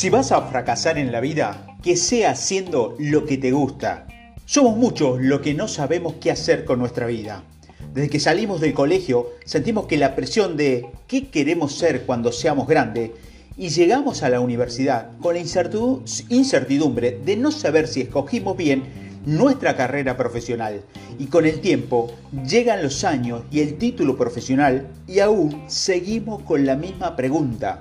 Si vas a fracasar en la vida, que sea haciendo lo que te gusta. Somos muchos los que no sabemos qué hacer con nuestra vida. Desde que salimos del colegio sentimos que la presión de qué queremos ser cuando seamos grandes y llegamos a la universidad con la incertidumbre de no saber si escogimos bien nuestra carrera profesional. Y con el tiempo llegan los años y el título profesional y aún seguimos con la misma pregunta.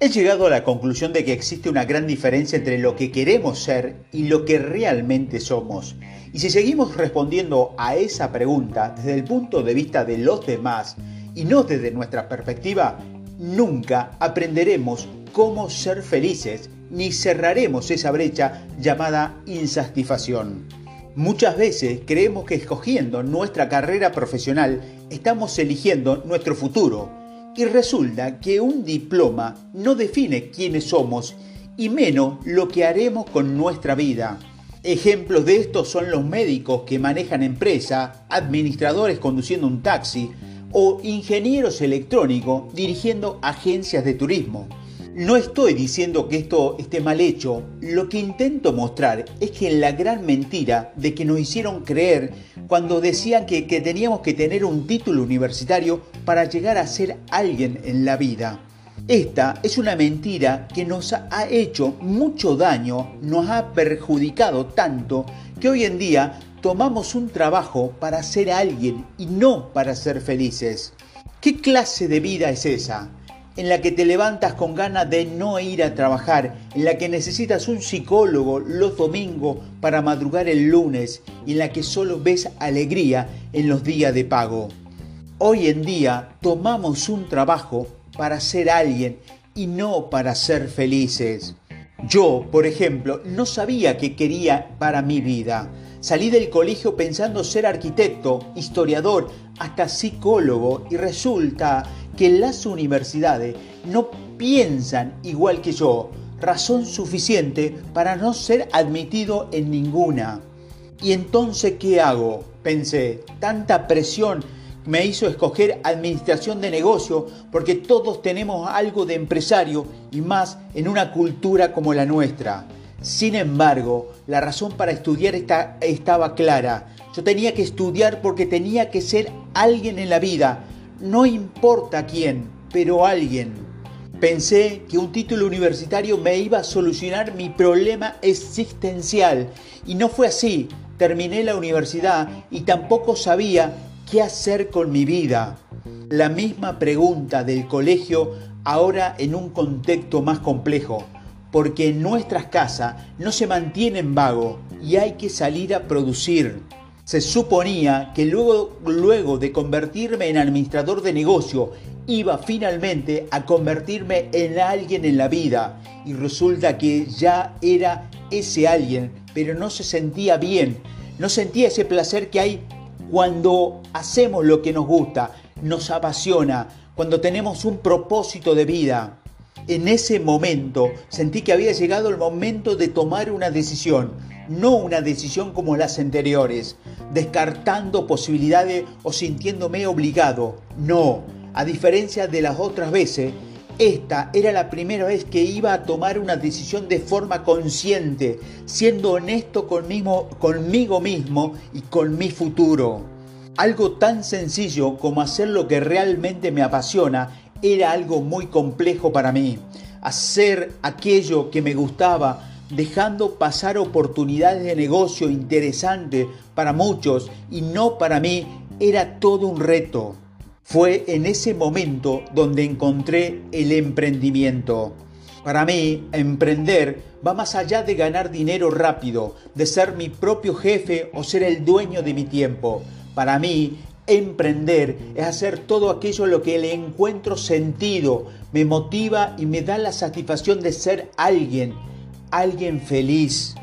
He llegado a la conclusión de que existe una gran diferencia entre lo que queremos ser y lo que realmente somos. Y si seguimos respondiendo a esa pregunta desde el punto de vista de los demás y no desde nuestra perspectiva, nunca aprenderemos cómo ser felices ni cerraremos esa brecha llamada insatisfacción. Muchas veces creemos que escogiendo nuestra carrera profesional estamos eligiendo nuestro futuro y resulta que un diploma no define quiénes somos y menos lo que haremos con nuestra vida. Ejemplos de esto son los médicos que manejan empresa, administradores conduciendo un taxi o ingenieros electrónicos dirigiendo agencias de turismo. No estoy diciendo que esto esté mal hecho, lo que intento mostrar es que la gran mentira de que nos hicieron creer cuando decían que, que, teníamos que tener un título universitario para llegar a ser alguien en la vida. Esta es una mentira que nos ha hecho mucho daño, nos ha perjudicado tanto que hoy en día tomamos un trabajo para ser alguien y no para ser felices. ¿Qué clase de vida es esa? En la que te levantas con ganas de no ir a trabajar, en la que necesitas un psicólogo los domingos para madrugar el lunes y en la que solo ves alegría en los días de pago. Hoy en día tomamos un trabajo para ser alguien y no para ser felices. Yo, por ejemplo, no sabía qué quería para mi vida. Salí del colegio pensando ser arquitecto, historiador, hasta psicólogo y resulta que las universidades no piensan igual que yo, razón suficiente para no ser admitido en ninguna. ¿Y entonces qué hago? Pensé, tanta presión me hizo escoger administración de negocio porque todos tenemos algo de empresario y más en una cultura como la nuestra. Sin embargo, la razón para estudiar estaba clara. Yo tenía que estudiar porque tenía que ser alguien en la vida, no importa quién, pero alguien. Pensé que un título universitario me iba a solucionar mi problema existencial y no fue así. Terminé la universidad y tampoco sabía qué hacer con mi vida. La misma pregunta del colegio ahora en un contexto más complejo, porque en nuestras casas no se mantienen vago y hay que salir a producir. Se suponía que luego, luego de convertirme en administrador de negocio iba finalmente a convertirme en alguien en la vida y resulta que ya era ese alguien, pero no se sentía bien, no sentía ese placer que hay cuando hacemos lo que nos gusta, nos apasiona, cuando tenemos un propósito de vida. En ese momento sentí que había llegado el momento de tomar una decisión, no una decisión como las anteriores, descartando posibilidades o sintiéndome obligado. No, a diferencia de las otras veces, esta era la primera vez que iba a tomar una decisión de forma consciente, siendo honesto conmigo, mismo y con mi futuro. Algo tan sencillo como hacer lo que realmente me apasiona era algo muy complejo para mí. Hacer aquello que me gustaba dejando pasar oportunidades de negocio interesantes para muchos y no para mí, era todo un reto. Fue en ese momento donde encontré el emprendimiento. Para mí, emprender va más allá de ganar dinero rápido, de ser mi propio jefe o ser el dueño de mi tiempo. Para mí, emprender es hacer todo aquello lo que le encuentro sentido, me motiva y me da la satisfacción de ser alguien alguien feliz.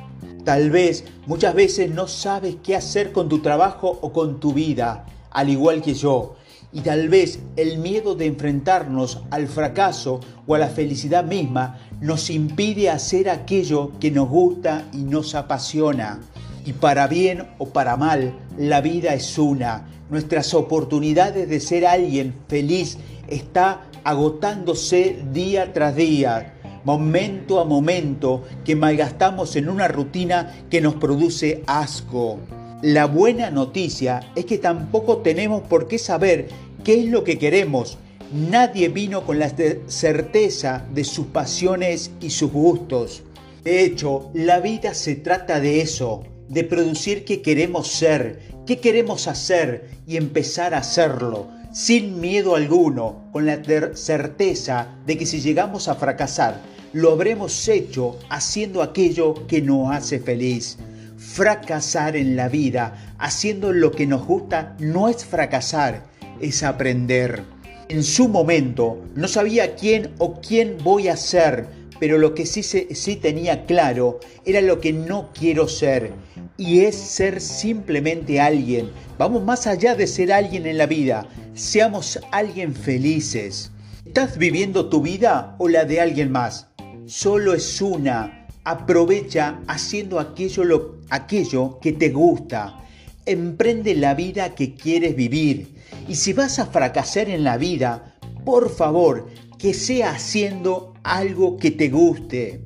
Tal vez muchas veces no sabes qué hacer con tu trabajo o con tu vida, al igual que yo. Y tal vez el miedo de enfrentarnos al fracaso o a la felicidad misma nos impide hacer aquello que nos gusta y nos apasiona. Y para bien o para mal, la vida es una. Nuestras oportunidades de ser alguien feliz está agotándose día tras día momento a momento que malgastamos en una rutina que nos produce asco. La buena noticia es que tampoco tenemos por qué saber qué es lo que queremos. Nadie vino con la certeza de sus pasiones y sus gustos. De hecho, la vida se trata de eso, de producir qué queremos ser, qué queremos hacer y empezar a hacerlo, sin miedo alguno, con la certeza de que si llegamos a fracasar, lo habremos hecho haciendo aquello que nos hace feliz. Fracasar en la vida, haciendo lo que nos gusta, no es fracasar, es aprender. En su momento no sabía quién o quién voy a ser, pero lo que sí, sí tenía claro era lo que no quiero ser, y es ser simplemente alguien. Vamos más allá de ser alguien en la vida, seamos alguien felices. ¿Estás viviendo tu vida o la de alguien más? Solo es una. Aprovecha haciendo aquello, lo, aquello que te gusta. Emprende la vida que quieres vivir. Y si vas a fracasar en la vida, por favor, que sea haciendo algo que te guste.